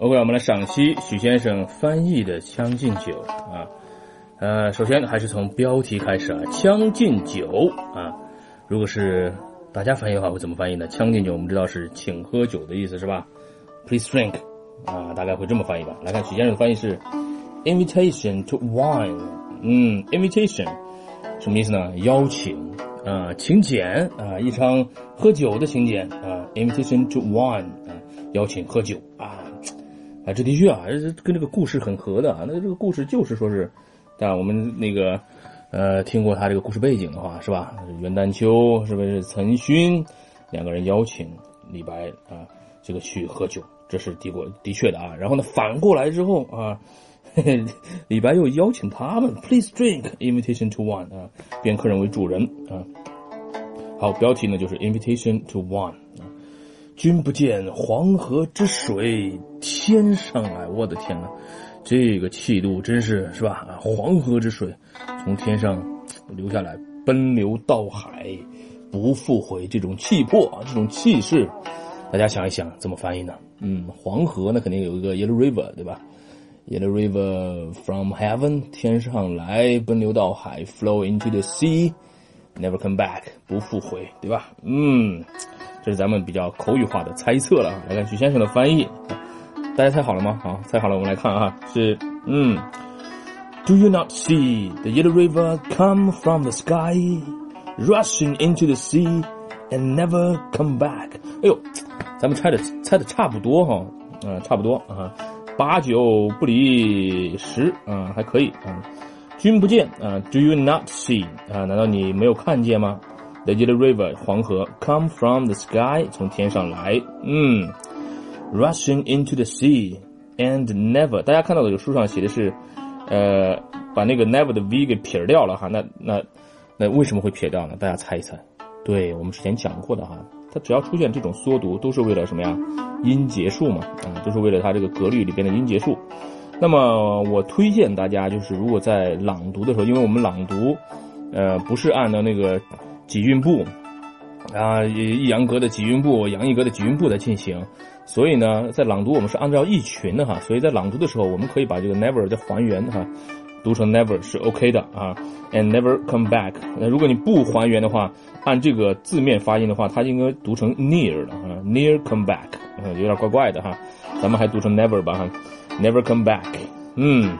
OK，我们来赏析许先生翻译的《将进酒》啊。呃，首先还是从标题开始啊，《将进酒》啊。如果是大家翻译的话，会怎么翻译呢？“将进酒”我们知道是请喝酒的意思是吧？Please drink 啊，大概会这么翻译吧。来看许先生的翻译是 “invitation to wine”。嗯，invitation 什么意思呢？邀请啊，请柬啊，一场喝酒的请柬啊，invitation to wine 啊，邀请喝酒啊。这的确啊，跟这个故事很合的啊。那这个故事就是说是，啊，我们那个，呃，听过他这个故事背景的话，是吧？元旦秋是不是岑勋两个人邀请李白啊，这个去喝酒，这是的过的确的啊。然后呢，反过来之后啊，李白又邀请他们，Please drink invitation to one 啊，变客人为主人啊。好，标题呢就是 Invitation to one。君不见黄河之水天上来，我的天呐，这个气度真是是吧？黄河之水从天上流下来，奔流到海不复回，这种气魄啊，这种气势，大家想一想怎么翻译呢？嗯，黄河那肯定有一个 Yellow River 对吧？Yellow River from heaven 天上来，奔流到海 flow into the sea，never come back 不复回，对吧？嗯。这是咱们比较口语化的猜测了啊，来看许先生的翻译，大家猜好了吗？好，猜好了，我们来看啊，是嗯，Do you not see the yellow river come from the sky, rushing into the sea and never come back？哎呦，咱们猜的猜的差不多哈，啊，差不多啊，八九不离十啊，还可以啊。君不见啊，Do you not see 啊？难道你没有看见吗？The Yellow River 黄河 come from the sky 从天上来，嗯，rushing into the sea and never 大家看到的这个书上写的是，呃，把那个 never 的 v 给撇掉了哈，那那那为什么会撇掉呢？大家猜一猜。对我们之前讲过的哈，它只要出现这种缩读，都是为了什么呀？音节数嘛，啊，都是为了它这个格律里边的音节数。那么我推荐大家就是如果在朗读的时候，因为我们朗读，呃，不是按照那个。集运部，啊，抑扬格的集运部，杨一格的集运部在进行，所以呢，在朗读我们是按照一群的哈，所以在朗读的时候，我们可以把这个 never 再还原哈，读成 never 是 OK 的啊，and never come back。那如果你不还原的话，按这个字面发音的话，它应该读成 near 的啊，near come back，有点怪怪的哈，咱们还读成 never 吧哈，never come back。嗯，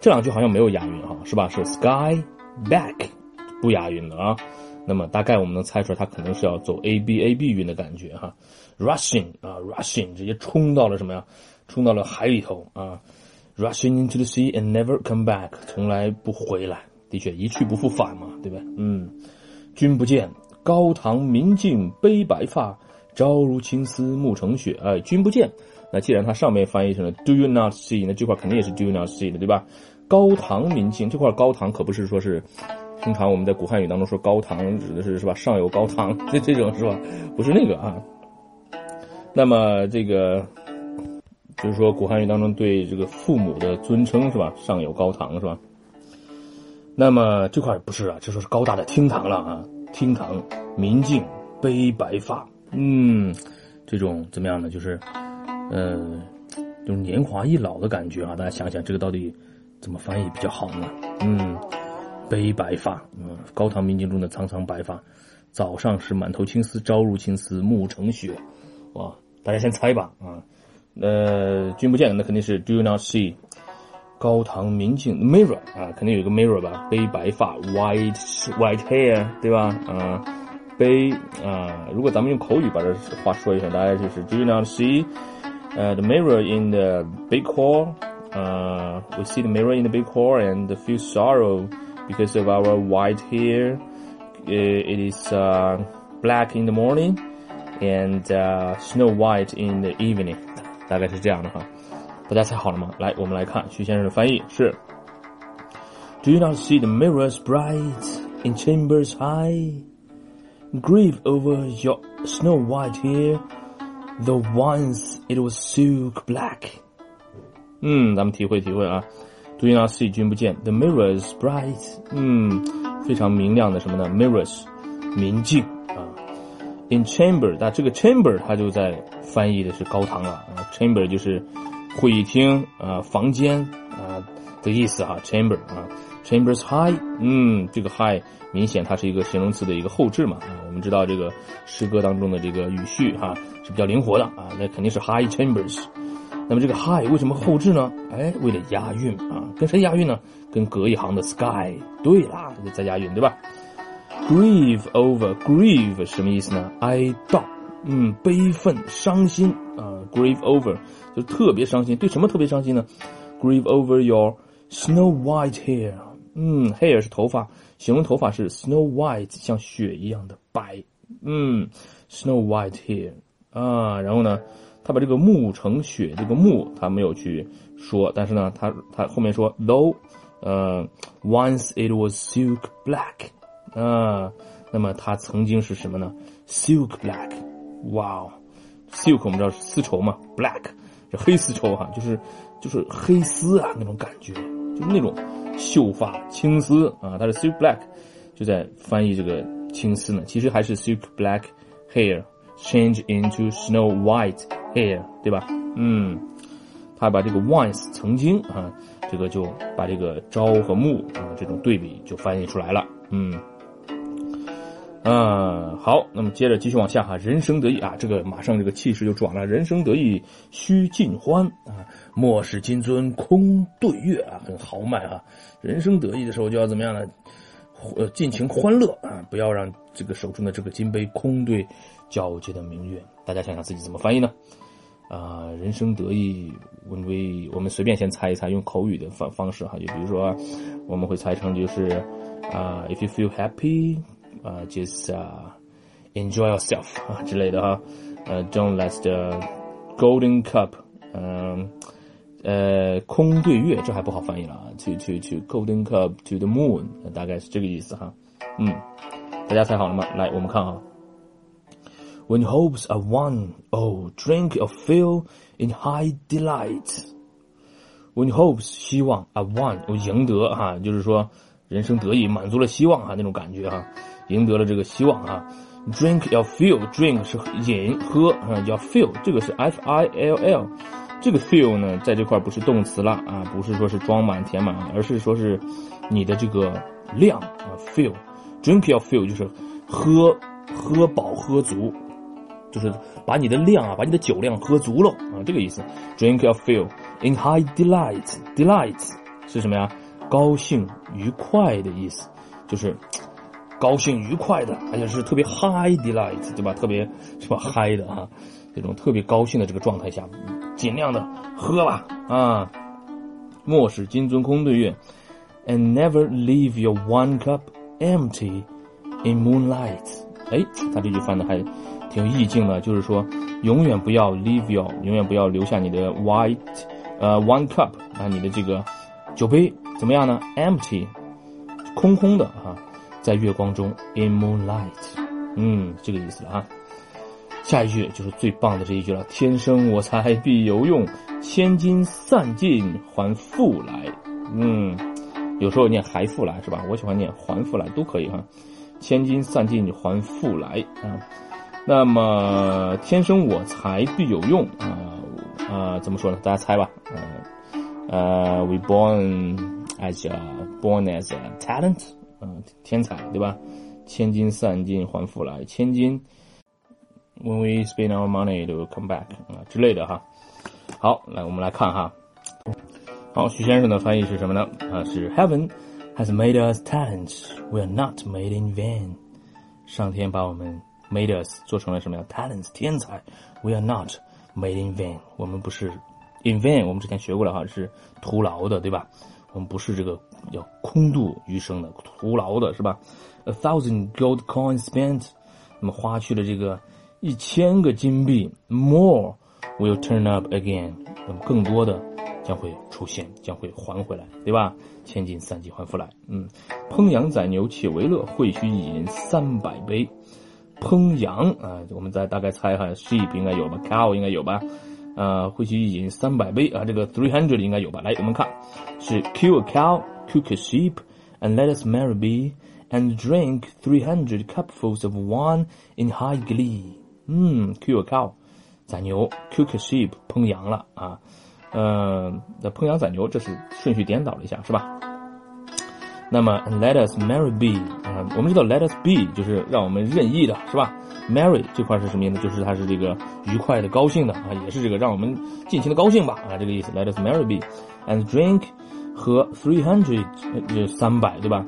这两句好像没有押韵哈，是吧？是 sky back。不押韵的啊，那么大概我们能猜出来，它可能是要走 a b a b 韵的感觉哈，rushing 啊，rushing 直接冲到了什么呀？冲到了海里头啊，rushing into the sea and never come back，从来不回来，的确一去不复返嘛，对吧？嗯，君不见，高堂明镜悲白发，朝如青丝暮成雪。哎，君不见，那既然它上面翻译成了 do you not see，那这块肯定也是 do you not see 的，对吧？高堂明镜这块高堂可不是说是。通常我们在古汉语当中说高堂指的是是吧上有高堂 这这种是吧不是那个啊。那么这个就是说古汉语当中对这个父母的尊称是吧上有高堂是吧？那么这块不是啊，这说是高大的厅堂了啊，厅堂明镜悲白发，嗯，这种怎么样呢？就是呃，就是年华易老的感觉啊。大家想想这个到底怎么翻译比较好呢？嗯。悲白发，嗯，高堂明镜中的苍苍白发，早上是满头青丝，朝如青丝暮成雪，哇！大家先猜吧，啊，呃，君不见，那肯定是 Do you not see？高堂明镜 mirror 啊，肯定有一个 mirror 吧？悲白发 white white hair，对吧？啊，悲啊，如果咱们用口语把这话说一下，大家就是 Do you not see？呃，the mirror in the big hall，呃，we see the mirror in the big hall and feel sorrow。because of our white hair. It is uh, black in the morning and uh, snow white in the evening，大概是这样的哈。大家猜好了吗？来，我们来看徐先生的翻译是：Do you not see the mirrors bright in chambers high? Grieve over your snow white hair, though once it was silk black。嗯，咱们体会体会啊。 Do you not see？君不见。The mirrors bright，嗯，非常明亮的什么呢？Mirrors，明镜啊。in chamber，那这个 chamber 它就在翻译的是高堂了啊，chamber 就是会议厅啊、房间啊的意思哈，chamber 啊，chambers high，嗯，这个 high 明显它是一个形容词的一个后置嘛啊，我们知道这个诗歌当中的这个语序哈是比较灵活的啊，那肯定是 high chambers。那么这个 high 为什么后置呢？哎，为了押韵啊，跟谁押韵呢？跟隔一行的 sky。对啦，在押韵对吧？grieve over grieve 什么意思呢？哀悼，嗯，悲愤、伤心啊。grieve over 就特别伤心，对什么特别伤心呢？grieve over your snow white hair，嗯，hair 是头发，形容头发是 snow white，像雪一样的白，嗯，snow white hair 啊，然后呢？他把这个暮成雪这个暮他没有去说，但是呢，他他后面说 though，呃，once it was silk black，啊，那么它曾经是什么呢？silk black，哇，silk 我们知道是丝绸嘛，black 是黑丝绸哈，就是就是黑丝啊那种感觉，就是那种秀发青丝啊，它是 silk black，就在翻译这个青丝呢，其实还是 silk black hair change into snow white。hair，对吧？嗯，他把这个 once 曾经啊，这个就把这个朝和暮啊这种对比就翻译出来了。嗯，啊，好，那么接着继续往下哈，人生得意啊，这个马上这个气势就转了，人生得意须尽欢啊，莫使金樽空对月啊，很豪迈啊，人生得意的时候就要怎么样呢？呃，尽情欢乐啊，不要让这个手中的这个金杯空对皎洁的明月。大家想想自己怎么翻译呢？啊，人生得意，我们我们随便先猜一猜，用口语的方方式哈，就比如说，我们会猜成就是啊，if you feel happy，啊，just enjoy yourself 啊之类的哈，呃，don't let the golden cup，嗯，呃，空对月，这还不好翻译了啊，to to to golden cup to the moon，大概是这个意思哈，嗯，大家猜好了吗？来，我们看啊。When hopes are won, oh, drink your fill in high delight. When hopes 希望 are won，我赢得哈，就是说人生得意，满足了希望哈那种感觉哈，赢得了这个希望啊。Drink your fill，drink 是饮喝啊，your fill 这个是 f i l l，这个 fill 呢在这块不是动词了啊，不是说是装满填满，而是说是你的这个量啊 fill。Drink your fill 就是喝喝饱喝足。就是把你的量啊，把你的酒量喝足了啊，这个意思。Drink your fill in high delight. Delight 是什么呀？高兴、愉快的意思，就是高兴、愉快的，而且是特别 high delight，对吧？特别是吧嗨的啊，这种特别高兴的这个状态下，尽量的喝吧啊。莫使金樽空对月，and never leave your one cup empty in moonlight。哎，他这句翻的还。挺意境的，就是说，永远不要 leave your，永远不要留下你的 white，呃，one cup 啊，你的这个酒杯怎么样呢？empty，空空的哈，在月光中 in moonlight，嗯，这个意思啊。下一句就是最棒的这一句了：天生我材必有用，千金散尽还复来。嗯，有时候念还复来是吧？我喜欢念还复来都可以哈。千金散尽还复来啊。那么天生我材必有用啊啊，怎么说呢？大家猜吧。呃呃，we born as a born as a talent，嗯，天才对吧？千金散尽还复来，千金 when we spend our money to come back 啊之类的哈。好，来我们来看哈。好，徐先生的翻译是什么呢？啊，是 Heaven has made us talents, we are not made in vain。上天把我们 made us 做成了什么呀？talents 天才，we are not made in vain。我们不是 in vain，我们之前学过了哈，是徒劳的，对吧？我们不是这个要空度余生的，徒劳的是吧？A thousand gold coins spent，那么花去了这个一千个金币，more will turn up again，那么更多的将会出现，将会还回来，对吧？千金散尽还复来。嗯，烹羊宰牛且为乐，会须一饮三百杯。烹羊啊，我们再大概猜哈，sheep 应该有吧，cow 应该有吧，呃，会去饮三百杯啊，这个 three hundred 应该有吧。来，我们看是 kill a cow, cook a sheep, and let us marry be and drink three hundred cupfuls of wine in high glee。嗯，kill a cow，宰牛；cook a sheep，烹羊了啊。呃，那烹羊宰牛，这是顺序颠倒了一下，是吧？那么，Let us merry be 啊，我们知道 Let us be 就是让我们任意的，是吧？Merry 这块是什么意思？就是它是这个愉快的、高兴的啊，也是这个让我们尽情的高兴吧啊，这个意思。Let us merry be and drink 和 three hundred 就三百，对吧？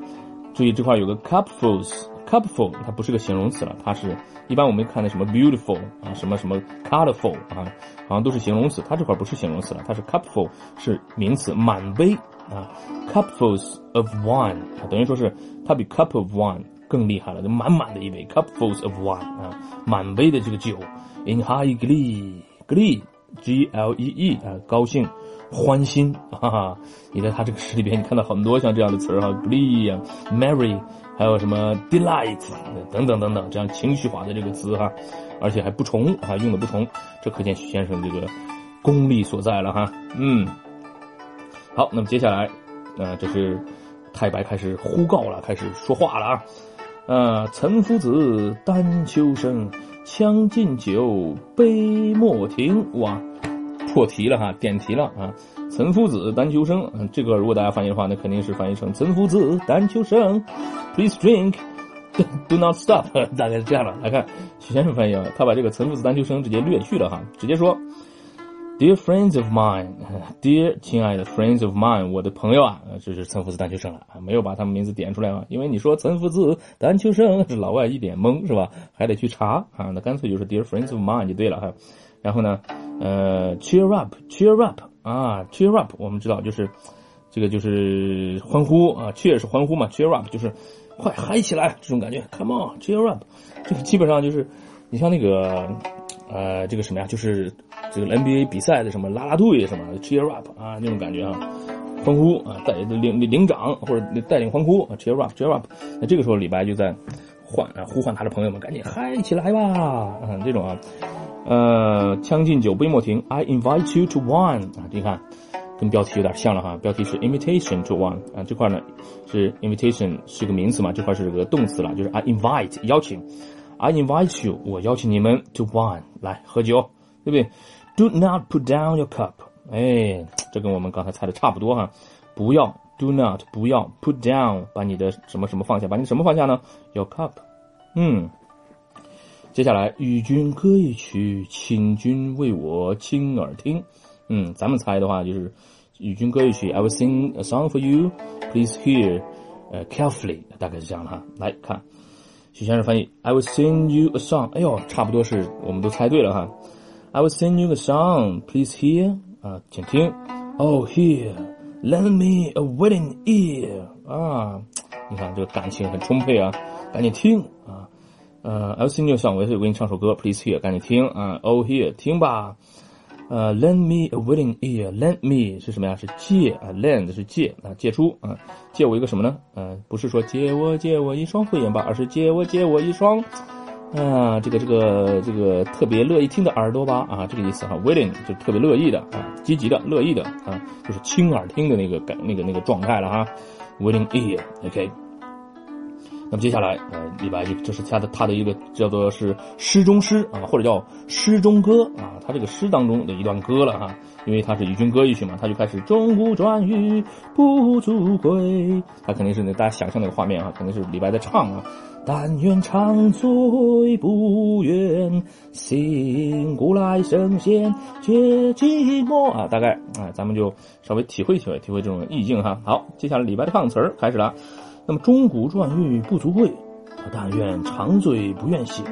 注意这块有个 cupfuls，cupful 它不是个形容词了，它是一般我们看的什么 beautiful 啊，什么什么 colorful 啊，好像都是形容词，它这块不是形容词了，它是 cupful 是名词，满杯。啊，cupfuls of wine，等于说是它比 cup of wine 更厉害了，就满满的一杯 cupfuls of wine 啊，满杯的这个酒，in high glee，glee，g l e e 啊，高兴，欢欣，哈哈，你在他这个诗里边，你看到很多像这样的词儿哈，glee 啊，merry，还有什么 delight 等等等等，这样情绪化的这个词哈，而且还不重啊，用的不重，这可见许先生这个功力所在了哈，嗯。好，那么接下来，呃，这是太白开始呼告了，开始说话了啊。呃，岑夫子，丹丘生，将进酒，杯莫停。哇，破题了哈，点题了啊。岑夫子，丹丘生，这个如果大家翻译的话，那肯定是翻译成岑夫子，丹丘生，Please drink，do not stop，大概是这样的。来看许先生翻译啊，他把这个岑夫子，丹丘生直接略去了哈，直接说。Dear friends of mine, dear 亲爱的 friends of mine，我的朋友啊，这是岑夫子丹丘生了啊，没有把他们名字点出来嘛？因为你说岑夫子丹丘生，这老外一点懵是吧？还得去查啊，那干脆就是 dear friends of mine 就对了哈。然后呢，呃，cheer up，cheer up 啊，cheer up，我们知道就是这个就是欢呼啊，cheer 是欢呼嘛，cheer up 就是快嗨起来这种感觉，come on，cheer up，这个基本上就是你像那个。呃，这个什么呀？就是这个 NBA 比赛的什么啦啦队什么 cheer up 啊，那种感觉啊，欢呼啊，带领领领长或者带领欢呼啊，cheer up cheer up。那这个时候李白就在唤啊，呼唤他的朋友们，赶紧嗨起来吧！嗯，这种啊，呃，将进酒，杯莫停。I invite you to wine 啊，你看跟标题有点像了哈，标题是 invitation to wine 啊，这块呢是 invitation 是个名词嘛，这块是个动词了，就是 I invite 邀请。I invite you，我邀请你们 to wine 来喝酒，对不对？Do not put down your cup，哎，这跟我们刚才猜的差不多哈。不要，do not 不要 put down，把你的什么什么放下，把你什么放下呢？Your cup，嗯。接下来，与君歌一曲，请君为我倾耳听。嗯，咱们猜的话就是与君歌一曲，I will sing a song for you，please hear，呃，carefully，大概是这样的哈。来看。许先生翻译：I will sing you a song。哎呦，差不多是我们都猜对了哈。I will sing you a song. Please hear 啊，请听。Oh here, lend me a willing ear 啊，你看这个感情很充沛啊，赶紧听啊。呃，I will sing you a song，我也给你唱首歌。Please hear，赶紧听啊。Oh here，听吧。呃，lend me a willing ear，lend me 是什么呀？是借啊，lend 是借啊，借出啊，借我一个什么呢？呃，不是说借我借我一双慧眼吧，而是借我借我一双啊，这个这个这个特别乐意听的耳朵吧啊，这个意思哈，willing 就特别乐意的啊，积极的、乐意的啊，就是亲耳听的那个感那个那个状态了哈，willing ear，OK。那么接下来，呃，李白就这是他的他的一个叫做是诗中诗啊，或者叫诗中歌啊，他这个诗当中的一段歌了哈，因为他是与君歌一曲嘛，他就开始钟鼓馔玉不足贵，他肯定是那大家想象那个画面啊，肯定是李白在唱啊，但愿长醉不愿醒，古来圣贤皆寂寞啊，大概啊，咱们就稍微体会体会体会这种意境哈。好，接下来李白的唱词儿开始了。那么钟鼓馔玉不足贵，但愿长醉不愿醒。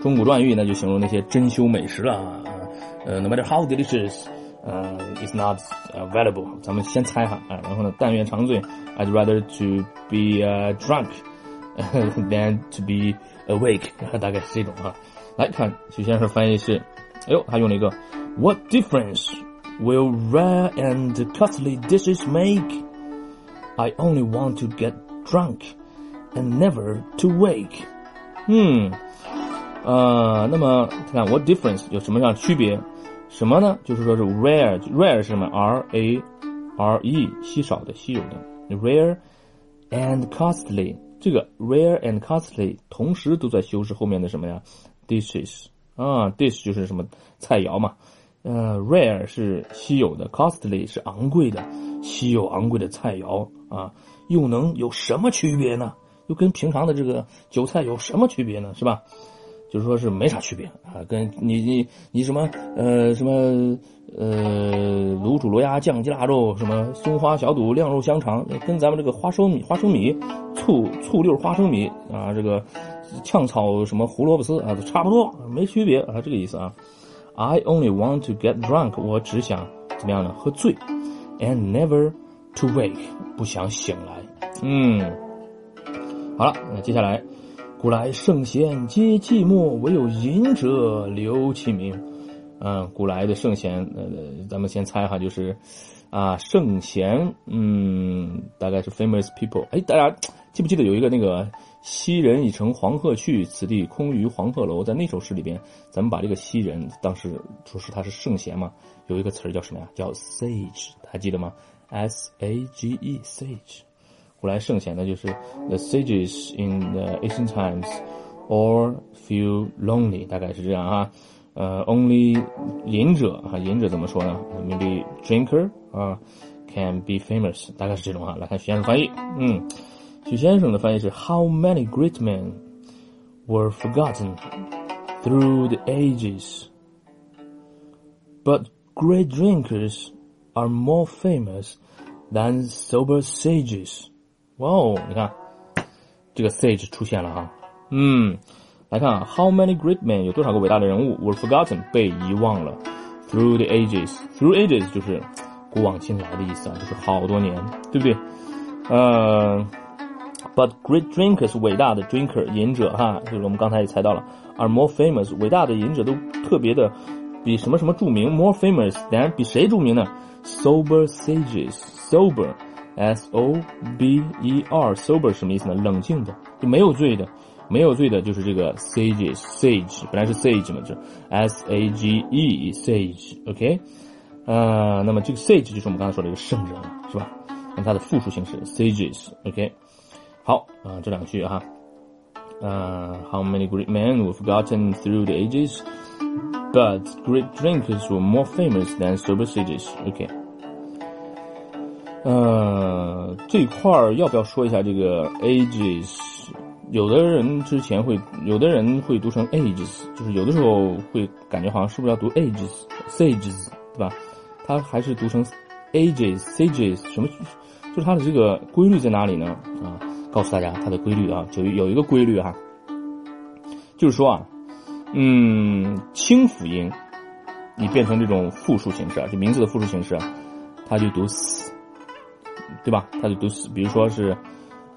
钟鼓馔玉呢，就形容那些珍馐美食了。呃，no matter how delicious，呃，is not available。咱们先猜哈啊，然后呢，但愿长醉，I'd rather to be drunk than to be awake。大概是这种啊。来看许先生翻译是，哎呦，他用了一个 What difference will rare and costly dishes make？I only want to get drunk and never to wake。嗯，呃，那么看 what difference 有什么样区别？什么呢？就是说是 rare，rare 是什么？R A R E，稀少的、稀有的。rare and costly 这个 rare and costly 同时都在修饰后面的什么呀？dishes 啊，dish 就是什么菜肴嘛。呃，rare 是稀有的，costly 是昂贵的，稀有昂贵的菜肴啊，又能有什么区别呢？又跟平常的这个韭菜有什么区别呢？是吧？就是说是没啥区别啊，跟你你你什么呃什么呃卤煮螺鸭酱鸡腊肉什么松花小肚晾肉香肠，跟咱们这个花生米花生米醋醋溜花生米啊这个炝炒什么胡萝卜丝啊都差不多，没区别啊这个意思啊。I only want to get drunk，我只想怎么样呢？喝醉，and never to wake，不想醒来。嗯，好了，那接下来。古来圣贤皆寂寞，唯有饮者留其名。嗯，古来的圣贤，呃，咱们先猜哈，就是啊，圣贤，嗯，大概是 famous people。哎，大家记不记得有一个那个“昔人已乘黄鹤去，此地空余黄鹤楼”？在那首诗里边，咱们把这个昔人当时说是他是圣贤嘛，有一个词儿叫什么呀？叫 sage，还记得吗？S A G E，sage。古来圣贤呢，就是 the sages in the ancient times or feel lonely，大概是这样啊。呃，only 饮者啊，饮者怎么说呢？Maybe drinker 啊，can be famous，大概是这种啊。来看徐先生翻译，嗯，徐先生的翻译是 How many great men were forgotten through the ages, but great drinkers are more famous than sober sages. 哇哦，你看这个 sage 出现了哈，嗯，来看啊，How many great men 有多少个伟大的人物 were forgotten 被遗忘了？Through the ages，through ages 就是古往今来的意思啊，就是好多年，对不对？呃，But great drinkers 伟大的 drinker 饮者哈，就是我们刚才也猜到了，are more famous 伟大的饮者都特别的比什么什么著名，more famous，当然比谁著名呢？Sober sages，sober。S O B E R sober 什么意思呢？冷静的，就没有醉的，没有醉的，就是这个 sages sage 本来是 sage 嘛，这 S A G E sage，OK，呃，那么这个 sage 就是我们刚才说的一个圣人了，是吧？那它的复数形式 sages，OK，好啊，这两句哈，呃，How many great men were forgotten through the ages，but great drinkers were more famous than sober sages，OK。 呃，这块儿要不要说一下这个 ages？有的人之前会，有的人会读成 ages，就是有的时候会感觉好像是不是要读 ages，sages，对吧？它还是读成 ages，sages，什么？就是它的这个规律在哪里呢？啊，告诉大家它的规律啊，就有一个规律哈，就是说啊，嗯，清辅音，你变成这种复数形式啊，就名字的复数形式，它就读 s。对吧？它就都是，比如说是，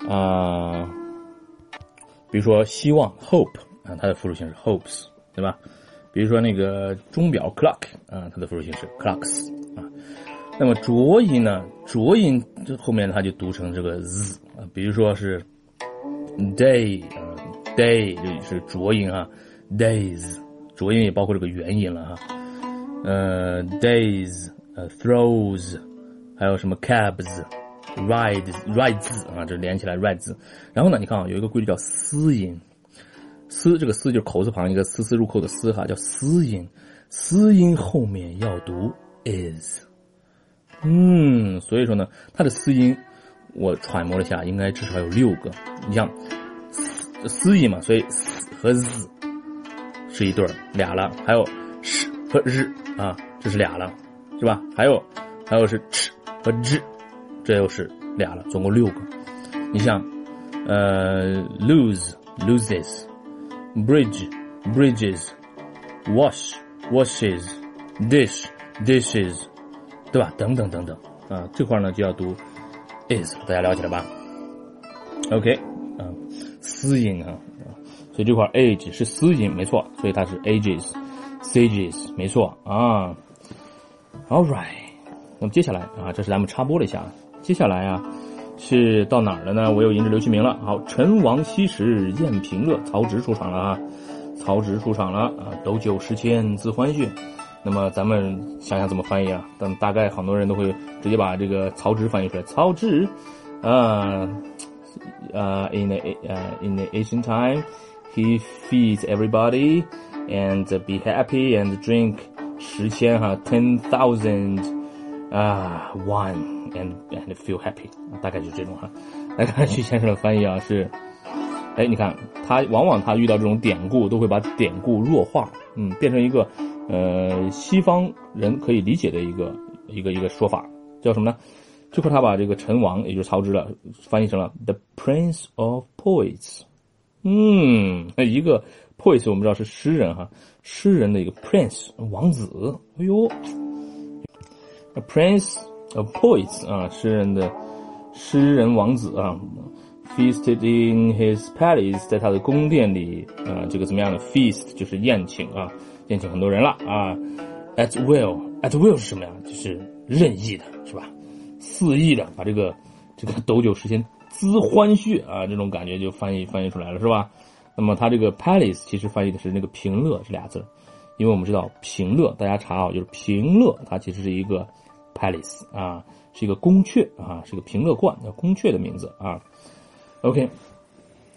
呃，比如说希望 hope 啊，它的复数形式 hopes，对吧？比如说那个钟表 clock 啊，它的复数形式 clocks 啊。那么浊音呢？浊音这后面它就读成这个 z 啊，比如说是 day 啊，day 就是浊音啊，days 浊音也包括这个元音了哈。呃，days 呃，throws 还有什么 cabs。Ride ride 字啊，这连起来 ride 字。然后呢，你看啊，有一个规律叫嘶音，嘶这个嘶就是口字旁一个丝丝入扣的嘶哈，叫嘶音。嘶音后面要读 is。嗯，所以说呢，它的嘶音我揣摩了一下，应该至少有六个。你像嘶音嘛，所以和 z 是一对儿俩了，还有 sh 和 r 啊，这是俩了，是吧？还有还有是 ch 和 z。这又是俩了，总共六个。你像，呃，lose loses, bridge bridges, wash washes, dish dishes，对吧？等等等等啊，这块呢就要读 is，大家了解了吧？OK，啊，私音啊，所以这块 age 是私音，没错，所以它是 ages, sages，没错啊。All right，那么接下来啊，这是咱们插播了一下。接下来啊，是到哪儿了呢？我又迎着刘其明了。好，陈王昔时宴平乐，曹植出场了啊！曹植出场了啊！斗酒十千恣欢谑。那么咱们想想怎么翻译啊？但大概很多人都会直接把这个曹植翻译出来。曹植，啊，uh, in the uh, in the ancient time, he feeds everybody and be happy and drink 十千哈 ten thousand 啊 one and and feel happy，大概就是这种哈。来看徐先生的翻译啊，是，哎，你看他往往他遇到这种典故，都会把典故弱化，嗯，变成一个呃西方人可以理解的一个一个一个说法，叫什么呢？最后他把这个陈王，也就是曹植了，翻译成了 The Prince of Poets。嗯，那一个 poets 我们知道是诗人哈，诗人的一个 prince 王子。哎呦，A prince of poets 啊，诗人的诗人王子啊，feasted in his palace，在他的宫殿里啊，这个怎么样的 feast 就是宴请啊，宴请很多人了啊。At will，at will 是什么呀？就是任意的，是吧？肆意的把这个这个斗酒诗仙滋欢谑啊，这种感觉就翻译翻译出来了，是吧？那么它这个 palace 其实翻译的是那个平乐这俩字，因为我们知道平乐，大家查啊，就是平乐，它其实是一个 palace 啊，是一个宫阙啊，是个平乐观叫宫阙的名字啊。OK，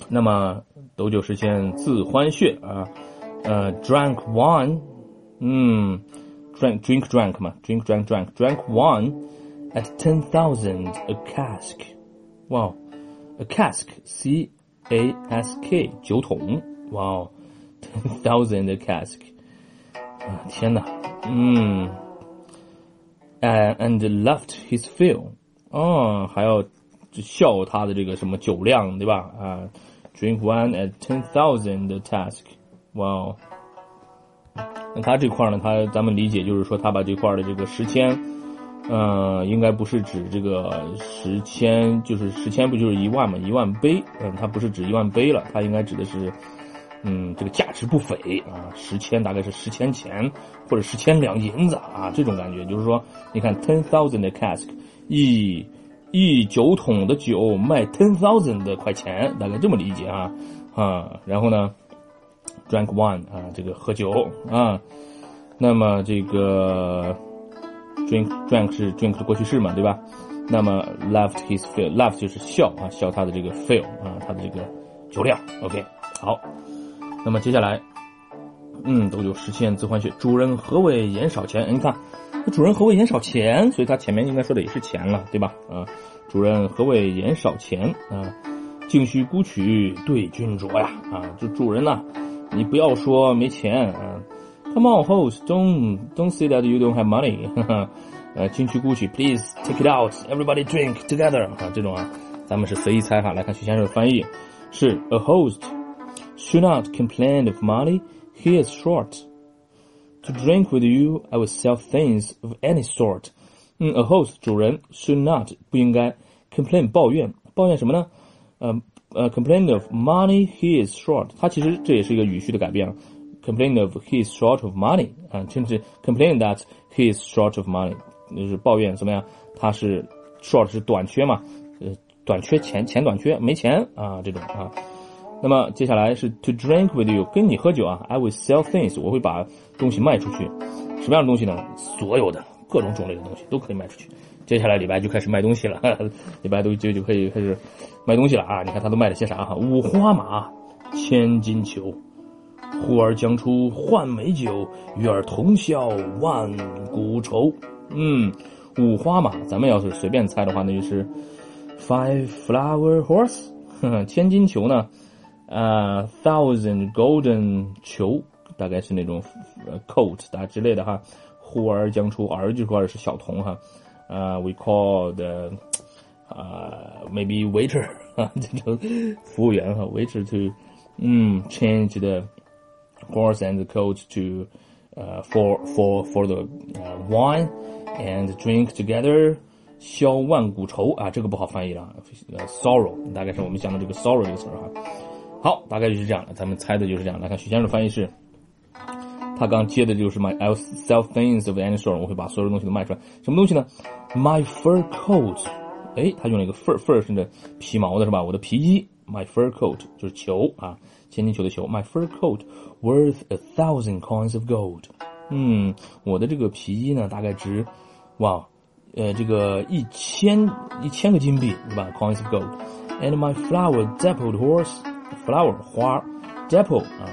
那么斗酒诗仙自欢谑啊，呃，drank wine，嗯，drink drink drank 嘛，drink drank drank drank wine。at ten thousand a cask. Wow. A cask, C A S K, 酒桶. Wow. 10,000 a cask. 啊，天哪，嗯，and left his fill，哦，还要笑他的这个什么酒量，对吧？啊，drink one at ten thousand task，哇哦，那他这块呢，他咱们理解就是说他把这块的这个时间。嗯，应该不是指这个十千，就是十千不就是一万嘛？一万杯，嗯，他不是指一万杯了，他应该指的是，嗯，这个价值不菲啊，十千大概是十千钱或者十千两银子啊，这种感觉就是说，你看 ten thousand cask，一一酒桶的酒卖 ten thousand 的块钱，大概这么理解啊啊，然后呢，drink wine 啊，这个喝酒啊，那么这个。drink drank 是 drink 的过去式嘛，对吧？那么 left his fill，left 就是笑啊，笑他的这个 fill 啊，他的这个酒量。OK，好。那么接下来，嗯，都有实现自欢谑。主人何为言少钱？你看，主人何为言少钱？所以他前面应该说的也是钱了，对吧？啊，主人何为言少钱？啊，径须沽取对君酌呀。啊，就主人呐，你不要说没钱啊。Come on, host, don't don't say that you don't have money. 呃，进去 Gucci, please take it out. Everybody drink together. 啊，这种啊，咱们是随意猜哈。来看徐先生的翻译，是 A host should not complain of money. He is short. To drink with you, I will sell things of any sort. 嗯，a host 主人 should not 不应该 complain 抱怨抱怨什么呢？呃呃，complain of money. He is short. 它其实这也是一个语序的改变。complain of he is short of money 啊，甚至 complain that he is short of money，就是抱怨怎么样？他是 short 是短缺嘛？呃，短缺钱，钱短缺，没钱啊，这种啊。 那么接下来是 to drink with you，跟你喝酒啊，I will sell things，我会把东西卖出去。什么样的东西呢？所有的各种种类的东西都可以卖出去。接下来礼拜就开始卖东西了，礼拜都就就可以开始卖东西了啊！你看他都卖了些啥哈？五花马，千金裘。呼儿将出换美酒，与尔同销万古愁。嗯，五花马，咱们要是随便猜的话，那就是 five flower horse。千金裘呢？啊，thousand golden 裘，大概是那种 coat 啊之类的哈。呼儿将出，儿就说是小童哈。啊，we call the 啊，maybe waiter 啊，这种服务员哈，waiter to 嗯 change the horse and the coach to uh, for for for the uh, wine and drink together，消万古愁啊，这个不好翻译了，呃，sorrow 大概是我们讲的这个 sorrow 这个词儿哈。 好，大概就是这样的，咱们猜的就是这样。来看许先生翻译是，他刚接的就是 my I'll sell things of any sort，我会把所有东西都卖出来。什么东西呢？My fur coat，哎，他用了一个 fur fur 是那皮毛的是吧？我的皮衣，my fur coat 就是球啊。千金裘的裘，My fur coat worth a thousand coins of gold。嗯，我的这个皮衣呢，大概值，哇，呃，这个一千一千个金币是吧？Coins of gold. And my flower dappled horse Flower 花，dapple 啊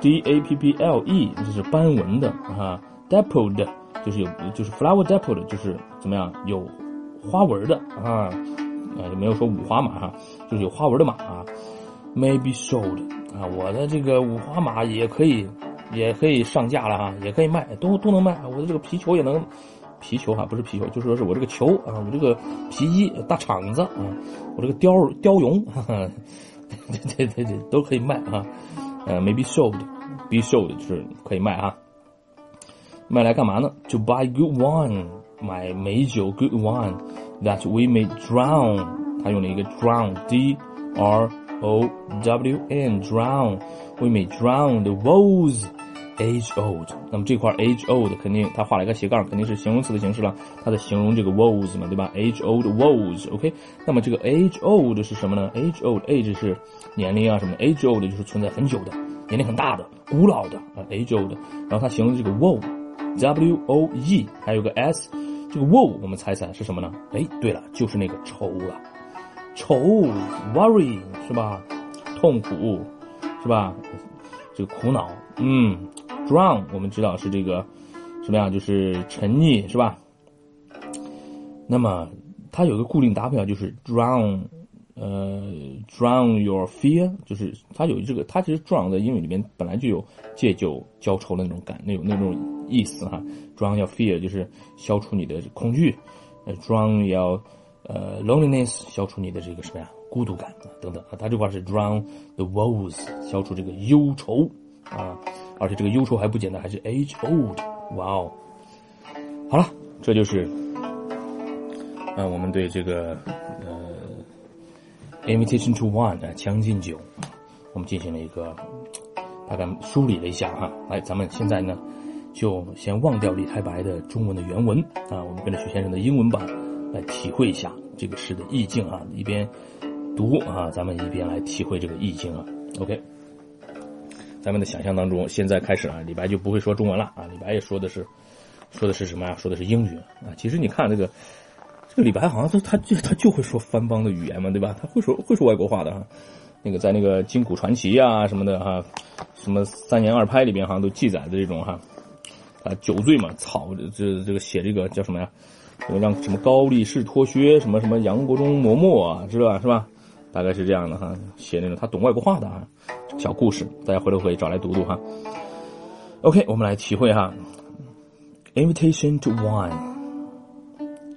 ，d a p p l e 这是斑纹的啊，dappled 就是有就是 flower dappled 就是怎么样有花纹的啊，啊就没有说五花马哈，就是有花纹的马啊，may be sold 啊，我的这个五花马也可以也可以上架了哈，也可以卖，都都能卖，我的这个皮球也能。皮球哈，不是皮球，就说是我这个球啊，我这个皮衣大厂子啊，我这个貂貂绒，哈哈，对对对，都可以卖啊。呃，maybe sold，be sold 就是可以卖啊。卖来干嘛呢？To buy good wine，买美酒，good wine that we may drown。他用了一个 drown，d r o w n，drown，we may drown the woes。 Age old，那么这块 age old 肯定他画了一个斜杠，肯定是形容词的形式了，它在形容这个 woes 嘛，对吧？age old woes，OK，那么这个 age old 是什么呢？age old，age 是年龄啊什么？age old 就是存在很久的，年龄很大的，古老的啊，age old。然后它形容这个 woe，w o e，还有个 s，这个 woe 我们猜猜是什么呢？哎，对了，就是那个愁了，愁 worry 是吧？痛苦是吧？这个苦恼，嗯。Drown 我们知道是这个什么呀，就是沉溺是吧？那么它有个固定搭配啊，就是 drown，呃，drown your fear，就是它有这个，它其实 drown 在英语里面本来就有借酒浇愁的那种感，那种那种意思哈。drown your fear 就是消除你的恐惧，呃，drown your 呃 loneliness 消除你的这个什么呀孤独感等等啊。它这块是 drown the woes 消除这个忧愁啊。而且这个忧愁还不简单，还是 age old，哇哦！好了，这就是啊，我们对这个呃，invitation to wine 啊，将进酒，我们进行了一个大概梳理了一下哈。来，咱们现在呢，就先忘掉李太白的中文的原文啊，我们跟着许先生的英文版来体会一下这个诗的意境啊，一边读啊，咱们一边来体会这个意境啊。OK。咱们的想象当中，现在开始啊，李白就不会说中文了啊，李白也说的是，说的是什么呀？说的是英语啊。其实你看这个，这个李白好像他他就他就会说番邦的语言嘛，对吧？他会说会说外国话的哈。那个在那个《金谷传奇》啊什么的哈，什么三言二拍里边好像都记载的这种哈，啊酒醉嘛，草这这个写这个叫什么呀？让什么高力士脱靴，什么什么杨国忠磨墨啊，知道吧？是吧？大概是这样的哈，写那种他懂外国话的啊，小故事，大家回头可以找来读读哈。OK，我们来体会哈，invitation to wine，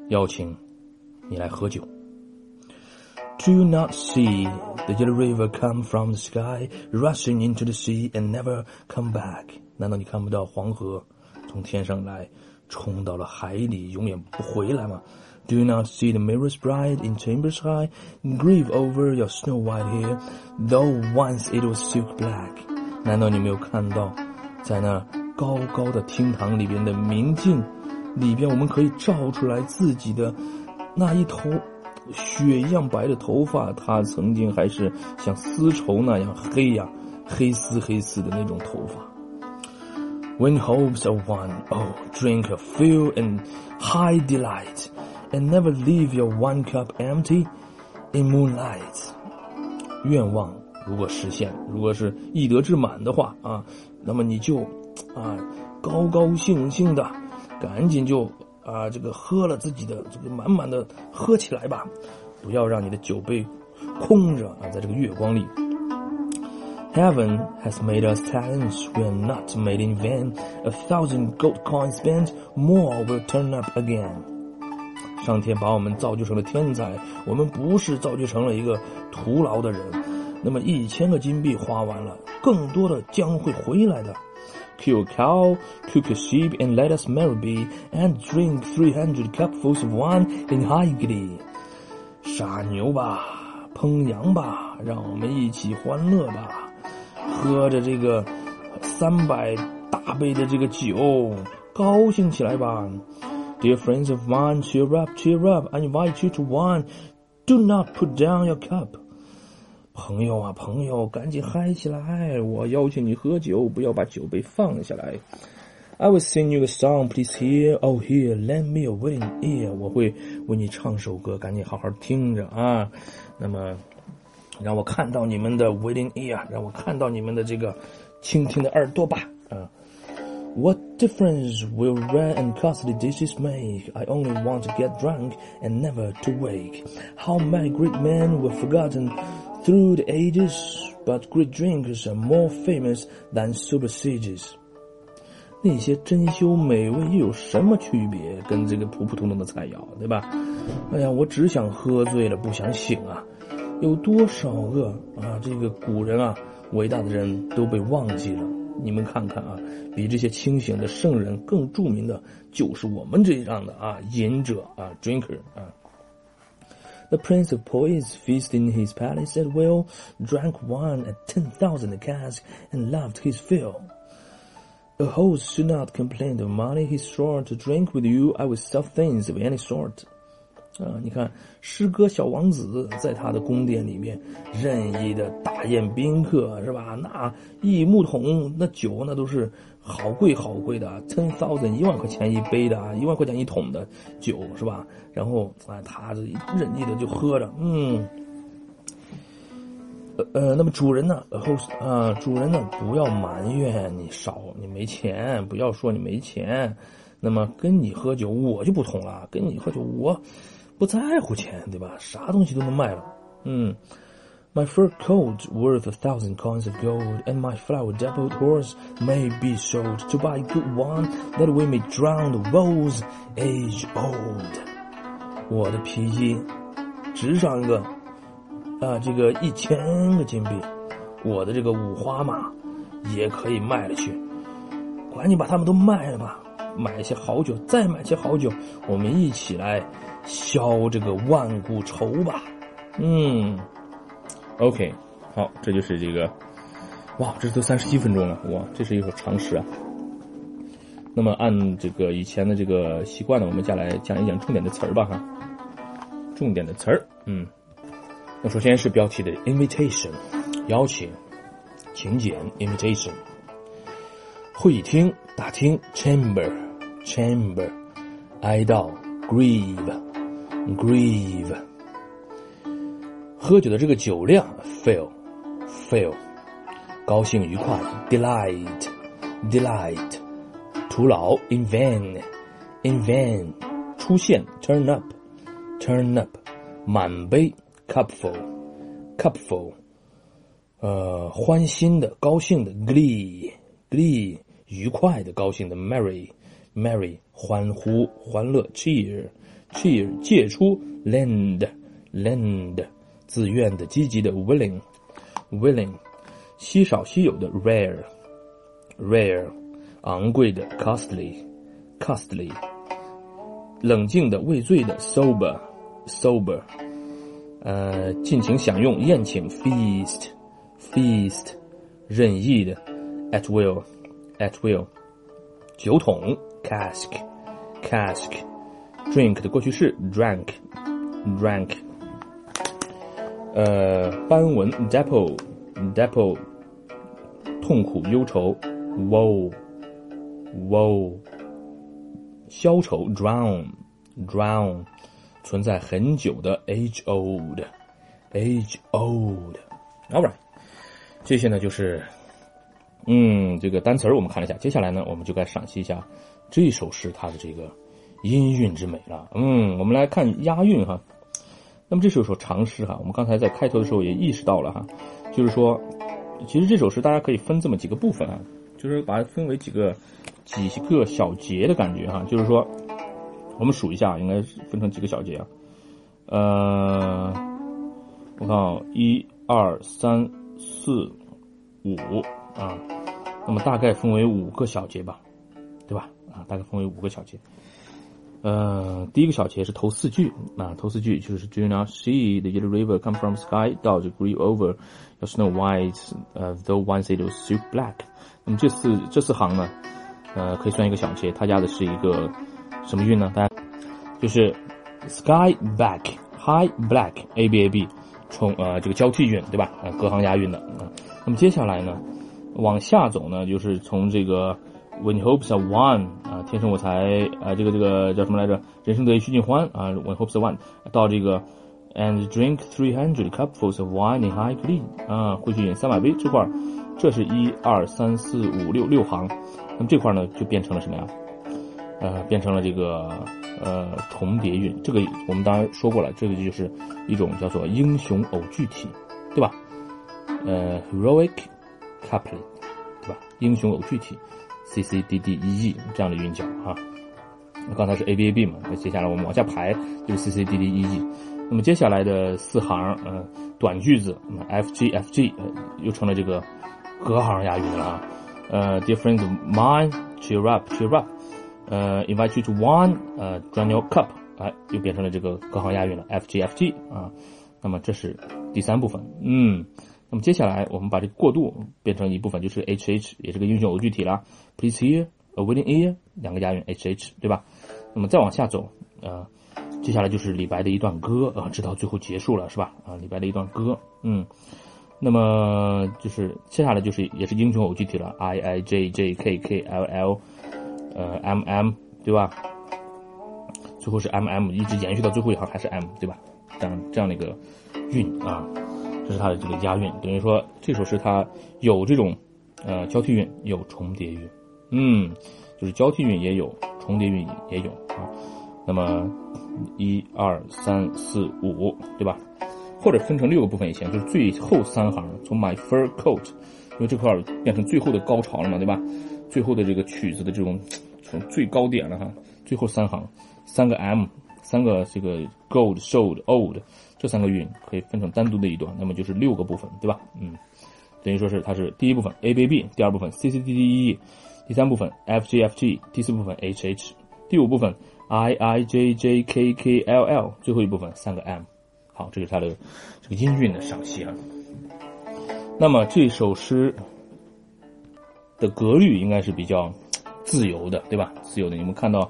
邀请你来喝酒。Do you not see the yellow river come from the sky, rushing into the sea and never come back？难道你看不到黄河从天上来，冲到了海里，永远不回来吗 ？Do you not see the mirrors bright in chambers high, grieve over your snow white hair, though once it was silk black？难道你没有看到，在那高高的厅堂里边的明镜里边，我们可以照出来自己的那一头雪一样白的头发，它曾经还是像丝绸那样黑呀，黑丝黑丝的那种头发。When hopes are won, oh, drink a fill and high delight and never leave your one cup empty in moonlight。愿望如果实现，如果是易得之满的话啊，那么你就啊高高兴兴的，赶紧就啊这个喝了自己的这个满满的喝起来吧，不要让你的酒杯空着啊，在这个月光里。Heaven has made us talents, we are not made in vain. A thousand gold coins spent, more will turn up again. 上天把我们造就成了天才，我们不是造就成了一个徒劳的人。那么一千个金币花完了，更多的将会回来的。Kill a cow, cook a sheep, and let us marry be, and drink three hundred cupfuls of wine in high glee。杀牛吧，烹羊吧，让我们一起欢乐吧，喝着这个三百大杯的这个酒，高兴起来吧。Dear friends of mine, cheer up, cheer up! I invite you to wine. Do not put down your cup. 朋友啊，朋友，赶紧嗨起来！我邀请你喝酒，不要把酒杯放下来。I will sing you a song, please hear. Oh, hear. lend me a willing ear. 我会为你唱首歌，赶紧好好听着啊。那么，让我看到你们的 willing ear，让我看到你们的这个倾听的耳朵吧。啊。What difference will rare and costly dishes make? I only want to get drunk and never to wake. How many great men were forgotten through the ages, but great drinkers are more famous than super sages. 那些珍馐美味又有什么区别？跟这个普普通通的菜肴，对吧？哎呀，我只想喝醉了，不想醒啊！有多少个啊，这个古人啊，伟大的人都被忘记了。 你们看看啊，比这些清醒的圣人更着名的，就是我们这样的啊，饮者啊，drinker 啊。The prince of poets, feasting his palace at will, drank wine at ten thousand casks and loved his fill. A host should not complain of money he sought to drink with you. I will sell things of any sort. 啊，你看，诗歌小王子在他的宫殿里面任意的大宴宾客，是吧？那一木桶那酒那都是好贵好贵的，ten thousand 一万块钱一杯的，一万块钱一桶的酒，是吧？然后啊，他这任意的就喝着，嗯，呃呃，那么主人呢？后啊，主人呢？不要埋怨你少，你没钱，不要说你没钱。那么跟你喝酒，我就不同了，跟你喝酒我。不在乎钱，对吧？啥东西都能卖了。嗯，My fur coat worth a thousand coins of gold, and my flower-dappled horse may be sold to buy a good wine that we may drown the woes age old。我的皮衣值上一个啊，这个一千个金币。我的这个五花马也可以卖了去，管你把它们都卖了吧，买些好酒，再买些好酒，我们一起来。消这个万古愁吧，嗯，OK，好，这就是这个，哇，这都三十七分钟了，哇，这是一首长诗啊。那么按这个以前的这个习惯呢，我们下来讲一讲重点的词儿吧，哈，重点的词儿，嗯，那首先是标题的 invitation，邀请，请柬 invitation，会议厅大厅 chamber，chamber，哀悼 grieve。Grieve，喝酒的这个酒量，feel，feel，高兴愉快，delight，delight，徒劳，in vain，in vain，出现，turn up，turn up，满杯，cupful，cupful，呃，欢欣的，高兴的，glee，glee，愉快的，高兴的，merry，merry，欢呼，欢乐，cheer。Cheer 借出，lend lend 自愿的、积极的，willing willing 稀少稀有的，rare rare 昂贵的，costly costly 冷静的、畏罪的，sober sober 呃尽情享用、宴请，feast feast 任意的，at will at will 酒桶，cask cask drink 的过去式 drank，drank，呃，斑纹 dapple，dapple，痛苦忧愁 woe，woe，消愁 drown，drown，存在很久的 age old，age old，all right，这些呢就是，嗯，这个单词儿我们看了一下，接下来呢我们就该赏析一下这首诗它的这个。音韵之美了，嗯，我们来看押韵哈。那么这是首长诗哈，我们刚才在开头的时候也意识到了哈，就是说，其实这首诗大家可以分这么几个部分啊，就是把它分为几个几个小节的感觉哈，就是说，我们数一下，应该是分成几个小节啊，呃，我看啊，一二三四五啊，那么大概分为五个小节吧，对吧？啊，大概分为五个小节。呃，第一个小节是头四句啊，头四句就是 Do you not see the yellow river come from sky? Dogs grieve over your snow white, uh, though once it was so black。那么这四这四行呢，呃，可以算一个小节。它加的是一个什么韵呢？大家就是 sky back high black a b a b，从呃这个交替韵对吧？呃，隔行押韵的啊。那么接下来呢，往下走呢，就是从这个 When hopes are won 啊，天生我才啊，这个这个叫什么来着？人生得意须尽欢啊。When hopes are won 到这个 and drink three hundred cupfuls of wine in high glee 啊，会去饮三百杯这块儿，这是一二三四五六六行，那么这块呢就变成了什么呀？呃，变成了这个呃重叠韵。这个我们当然说过了，这个就是一种叫做英雄偶句体，对吧？呃，heroic couplet，对吧？英雄偶句体。C C D D E E 这样的韵脚哈，那刚才是 A B A B 嘛，那接下来我们往下排就是 C C D D E E，那么接下来的四行，嗯，短句子，F G F G，又成了这个隔行押韵了啊，呃，different mine cheer up cheer up，呃，invite you to one，呃，join your cup，哎，又变成了这个隔行押韵了，F G F G 啊，那么这是第三部分，嗯。那么接下来，我们把这个过渡变成一部分，就是 H H，也是个英雄偶句体了。Please hear a willing ear，两个押韵 H H，对吧？那么再往下走，呃，接下来就是李白的一段歌，啊，直到最后结束了，是吧？啊，李白的一段歌，嗯，那么就是接下来就是也是英雄偶句体了，I I J J K K L L，呃，M M，对吧？最后是 M M，一直延续到最后一行还是 M，对吧？这样这样的一个韵啊。这是它的这个押韵，等于说这首诗它有这种，呃，交替韵，有重叠韵，嗯，就是交替韵也有，重叠韵也有啊。那么一二三四五，对吧？或者分成六个部分也行，就是最后三行，从 my fur coat，因为这块变成最后的高潮了嘛，对吧？最后的这个曲子的这种从最高点了哈，最后三行，三个 M。三个这个 gold, sold, old 这三个韵可以分成单独的一段，那么就是六个部分，对吧？嗯，等于说是它是第一部分 A B B，第二部分 C C D D E，第三部分 F G F G，第四部分 H H，第五部分 I I J J K K L L，最后一部分三个 M。好，这是它的这个音韵的赏析啊。那么这首诗的格律应该是比较自由的，对吧？自由的，你们看到。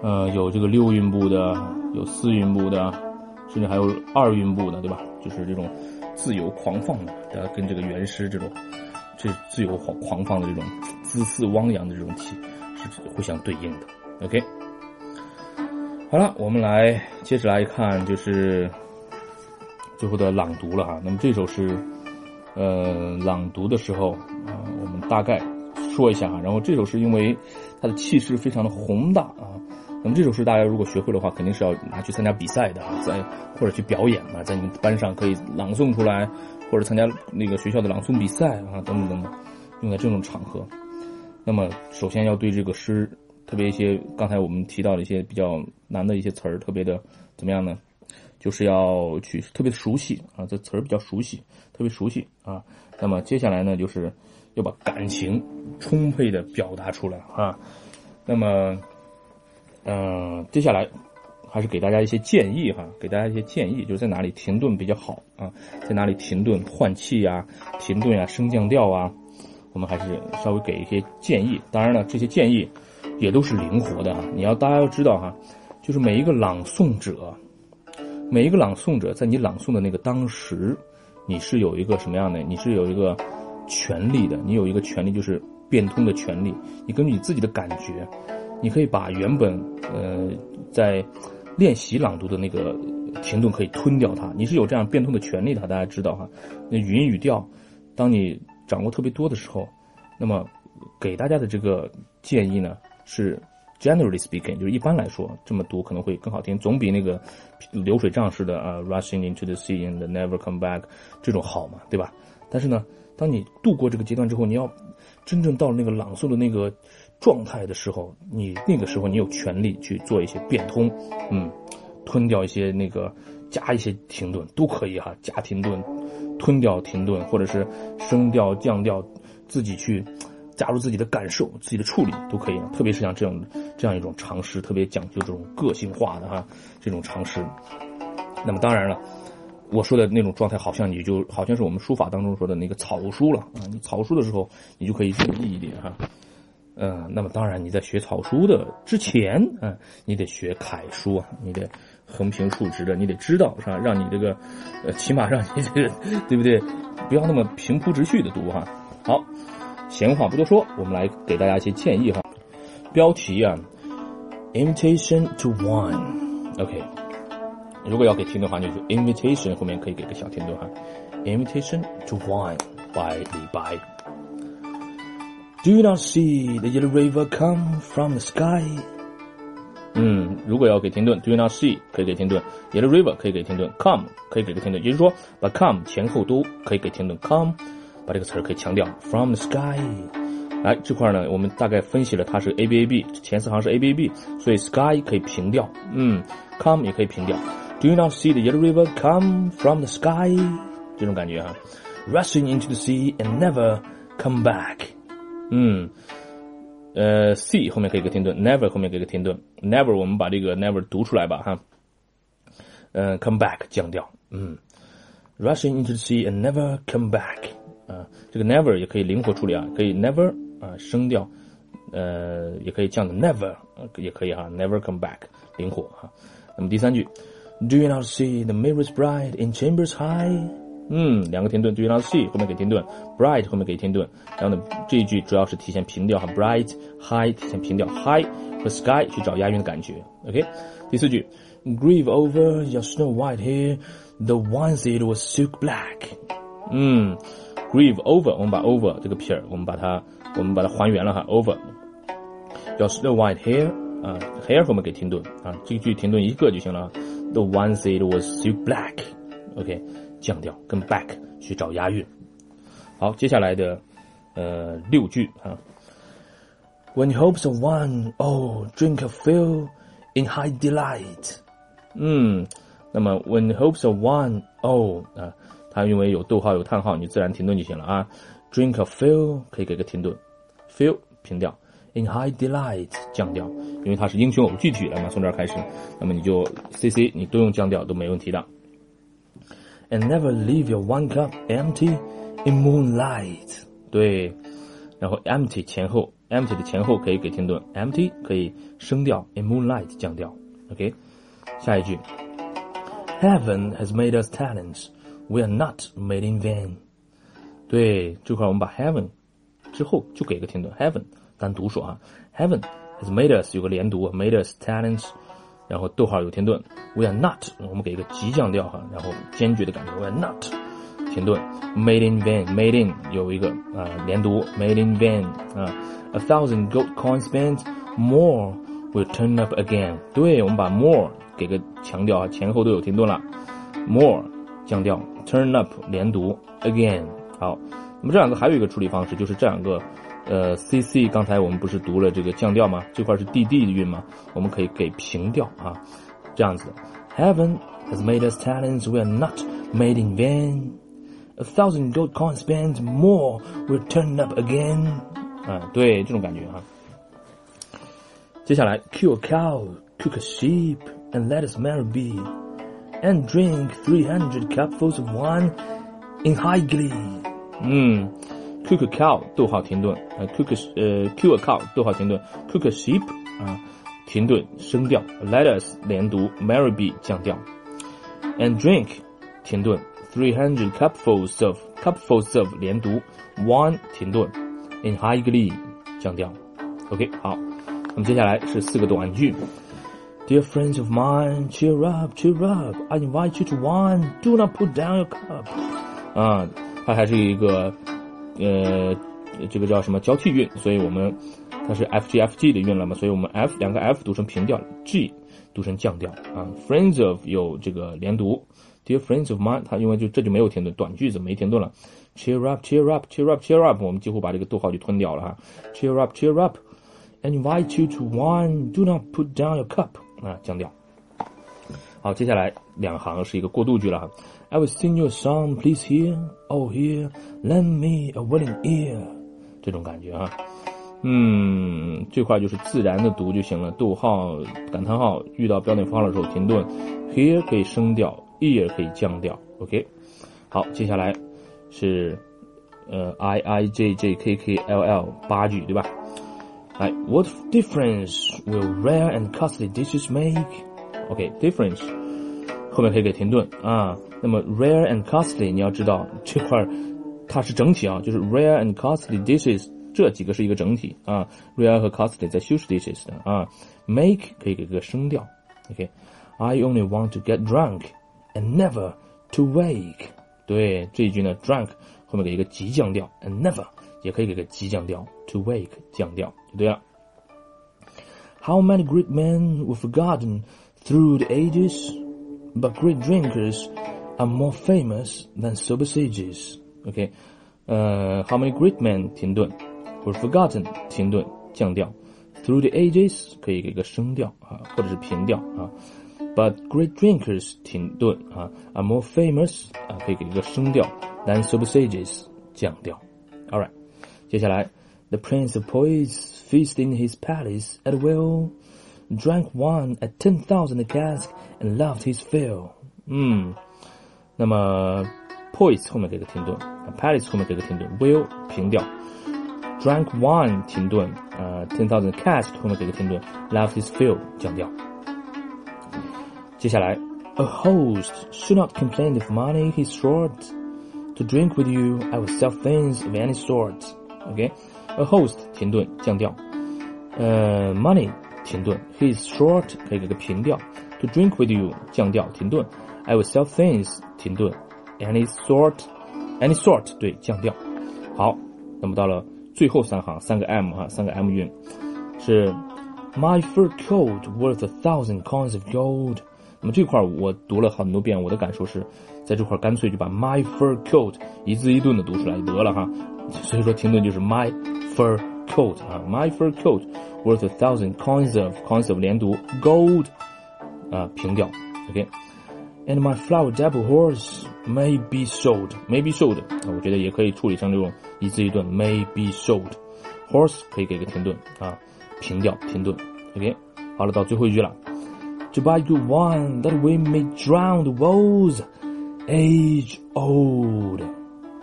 呃，有这个六韵部的，有四韵部的，甚至还有二韵部的，对吧？就是这种自由狂放的，跟这个原诗这种这自由狂狂放的这种恣肆汪洋的这种体是互相对应的。OK，好了，我们来接着来看，就是最后的朗读了哈。那么这首诗，呃，朗读的时候啊，我们大概说一下啊。然后这首诗因为它的气势非常的宏大啊。那么这首诗大家如果学会的话，肯定是要拿去参加比赛的啊，在或者去表演嘛，在你们班上可以朗诵出来，或者参加那个学校的朗诵比赛啊，等等等等，用在这种场合。那么首先要对这个诗，特别一些刚才我们提到的一些比较难的一些词儿，特别的怎么样呢？就是要去特别熟悉啊，这词儿比较熟悉，特别熟悉啊。那么接下来呢，就是要把感情充沛的表达出来啊。那么。嗯，接下来还是给大家一些建议哈，给大家一些建议，就是在哪里停顿比较好啊，在哪里停顿换气呀，停顿呀，升降调啊，我们还是稍微给一些建议。当然了，这些建议也都是灵活的哈。你要大家要知道哈，就是每一个朗诵者，每一个朗诵者在你朗诵的那个当时，你是有一个什么样的？你是有一个权利的，你有一个权利就是变通的权利，你根据你自己的感觉。你可以把原本呃在练习朗读的那个停顿可以吞掉它，你是有这样变通的权利的，大家知道哈。那语音语调，当你掌握特别多的时候，那么给大家的这个建议呢是 generally speaking，就是一般来说这么读可能会更好听，总比那个流水账式的啊 rushing into the sea and never come back 这种好嘛，对吧？但是呢，当你度过这个阶段之后，你要真正到了那个朗诵的那个。状态的时候，你那个时候你有权利去做一些变通，嗯，吞掉一些那个，加一些停顿都可以哈，加停顿，吞掉停顿，或者是升调降调，自己去加入自己的感受、自己的处理都可以。特别是像这样这样一种尝试，特别讲究这种个性化的哈这种尝试。那么当然了，我说的那种状态，好像你就好像是我们书法当中说的那个草书了啊。你草书的时候，你就可以注意一点哈。嗯，那么当然，你在学草书的之前，嗯，你得学楷书啊，你得横平竖直的，你得知道是吧？让你这个，呃，起码让你这个，对不对？不要那么平铺直叙的读哈。好，闲话不多说，我们来给大家一些建议哈。标题啊，invitation to wine，OK。如果要给停顿的话，就是 invitation 后面可以给个小停顿哈，invitation to wine by 李白。Do you not see the yellow river come from the sky？嗯，如果要给停顿，Do you not see 可以给停顿，yellow river 可以给停顿，come 可以给个停顿，也就是说把 come 前后都可以给停顿，come 把这个词儿可以强调，from the sky。哎，这块呢，我们大概分析了它是 a b a b，前四行是 a b a b，所以 sky 可以平调，嗯，come 也可以平调。Do you not see the yellow river come from the sky？这种感觉哈，rushing into the sea and never come back。 嗯，呃，see 后面可以个停顿，never 后面给个停顿，never 我们把这个 never 读出来吧哈。嗯，come back 降调，嗯，rushing into the sea and never come back。啊，这个 never 也可以灵活处理啊，可以 never 啊升调，呃，也可以降的 never 也可以哈，never come back 灵活哈。那么第三句。Do you not see the mirrors bright in chambers high？ 嗯，两个停顿。Do you not see 后面给停顿，bright 后面给停顿。然后呢，这一句主要是体现平调哈，bright high 体现平调，high 和 sky 去找押韵的感觉。OK，第四句，Grieve over your snow white hair，the once it was silk black。嗯，grieve over 我们把 over 这个撇儿我们把它我们把它还原了哈，over your snow white hair 啊，hair 后面给停顿啊，这句停顿一个就行了。The one seat was so black. OK， 降调跟 back 去找押韵。好，接下来的呃六句啊。When hopes of one, oh, drink a fill in high delight. 嗯，那么 when hopes of one, oh 啊，它因为有逗号有叹号，你自然停顿就行了啊。Drink a fill 可以给个停顿，fill 平调。In high delight 降调，因为它是英雄偶句体了嘛，从这儿开始，那么你就 C C 你都用降调都没问题的。And never leave your one cup empty in moonlight。对，然后 empty 前后，empty 的前后可以给停顿，empty 可以升调，in moonlight 降调。OK，下一句，Heaven has made us talents, we are not made in vain。对，这块我们把 heaven 之后就给个停顿，heaven。单独说啊，Heaven has made us 有个连读，made us talents， 然后逗号有停顿，We are not，我们给一个急降调哈，然后坚决的感觉，We are not，停顿，Made in vain，Made in 有一个啊连读，Made in vain 啊，A thousand gold coins spent，More will turn up again，对，我们把 more 给个强调啊，前后都有停顿了，More 降调，Turn up 连读，Again，好，那么这两个还有一个处理方式，就是这两个。呃，C C，刚才我们不是读了这个降调吗？这块是 D D 的韵吗？我们可以给平调啊，这样子。Heaven has made us talents, we are not made in vain. A thousand gold coins spent, more will turn up again. 啊，对，这种感觉哈。接下来，kill a cow, cook a sheep, and let us marry be, and drink three hundred cupfuls of wine in high glee. 嗯。 Cook a cow，逗号停顿，呃，cook 呃，kill a cow，逗号停顿，cook a sheep，啊，停顿升调，let us 连读，marry be 降调，and drink 停顿，three hundred cupfuls of cupfuls of 连读，one 停顿，in high glee 降调，OK 好，那么接下来是四个短句，Dear friends of mine, cheer up, cheer up, I invite you to wine, do not put down your cup，啊，它还是一个。 呃，这个叫什么交替韵？所以我们它是 F G F G 的韵了嘛？所以我们 F 两个 F 读成平调，G 读成降调啊。Friends of 有这个连读，Dear friends of mine，它因为就这就没有停顿，短句子没停顿了。Cheer up, cheer up, cheer up, cheer up，我们几乎把这个逗号就吞掉了哈。Cheer up, cheer up，and invite you to wine. Do not put down your cup，啊，降调。好，接下来两行是一个过渡句了哈。I will sing you a song, please hear, oh hear, lend me a willing ear，这种感觉啊，嗯，这块就是自然的读就行了。逗号、感叹号遇到标点符号的时候停顿，hear 可以升调，ear 可以降调。OK，好，接下来是呃 I I J J K K L L 八句对吧？来，What difference will rare and costly dishes make？OK，difference 后面可以给停顿啊。那么 rare and costly，你要知道这块它是整体啊，就是 rare and costly dishes 这几个是一个整体啊。瑞安和 costly 在修饰 dishes 的啊。make 可以给个声调，OK，I only want to get drunk and never to wake。对这一句呢，drunk 后面给一个急降调，and never 也可以给个急降调，to wake 降调就对了。How many great men were forgotten through the ages, but great drinkers are more famous than sober sages. OK，呃、uh,，How many great men 停顿，were forgotten 停顿降调，through the ages 可以给个升调啊，或者是平调啊。But great drinkers 停顿啊，are more famous 啊，可以给一个升调，than sober sages 降调。All right，接下来。The Prince of Poets feasted in his palace at will, drank wine at ten thousand a cask and loved his fill. 嗯， 那么 poets 后面给个停顿，palace 后面给个停顿，will 平调，drank wine 停顿，呃，ten thousand cask 后面给个停顿，loved his fill 降调。接下来，A host should not complain if money is short. To drink with you, I will sell things of any sort. Okay. A host 停顿降调，呃，money 停顿，he is short 可以给个平调，to drink with you 降调停顿 ，I will sell things 停顿，any sort，any sort 对降调。好，那么到了最后三行，三个 M 哈，三个 M 韵是 My fur coat worth a thousand coins of gold。那么这块我读了很多遍，我的感受是在这块干脆就把 my fur coat 一字一顿的读出来就得了哈。所以说停顿就是 my。fur coat 啊，my fur coat worth a thousand coins of coins of 连读 gold 啊平调，OK。And my flower dapple horse may be sold, may be sold，我觉得也可以处理成这种一字一顿，may be sold。horse 可以给个停顿啊，平调停顿，OK。好了，到最后一句了，To buy good wine that we may drown the woes age old。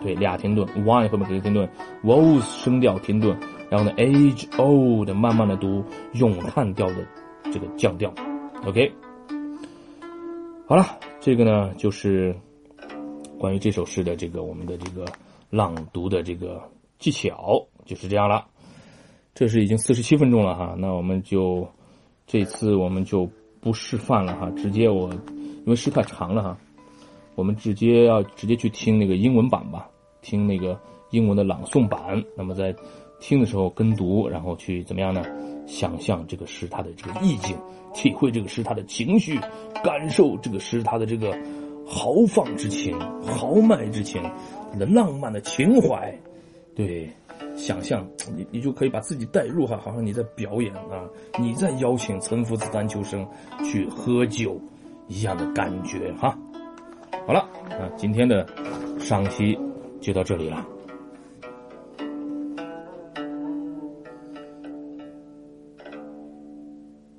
对，俩停顿，one 后面给个停顿，woes 声调停顿，然后呢，age old 慢慢的读，咏叹调的这个降调，OK。好了， 这个呢就是关于这首诗的这个我们的这个朗读的这个技巧，就是这样了。这是已经四十七分钟了哈，那我们就这次我们就不示范了哈，直接我因为诗太长了哈。我们直接要直接去听那个英文版吧，听那个英文的朗诵版。那么在听的时候跟读，然后去怎么样呢？想象这个诗它的这个意境，体会这个诗它的情绪，感受这个诗它的这个豪放之情、豪迈之情，它的浪漫的情怀。对，想象你你就可以把自己带入哈，好像你在表演啊，你在邀请岑夫子、丹丘生去喝酒一样的感觉哈。好了，啊，今天的赏析就到这里了。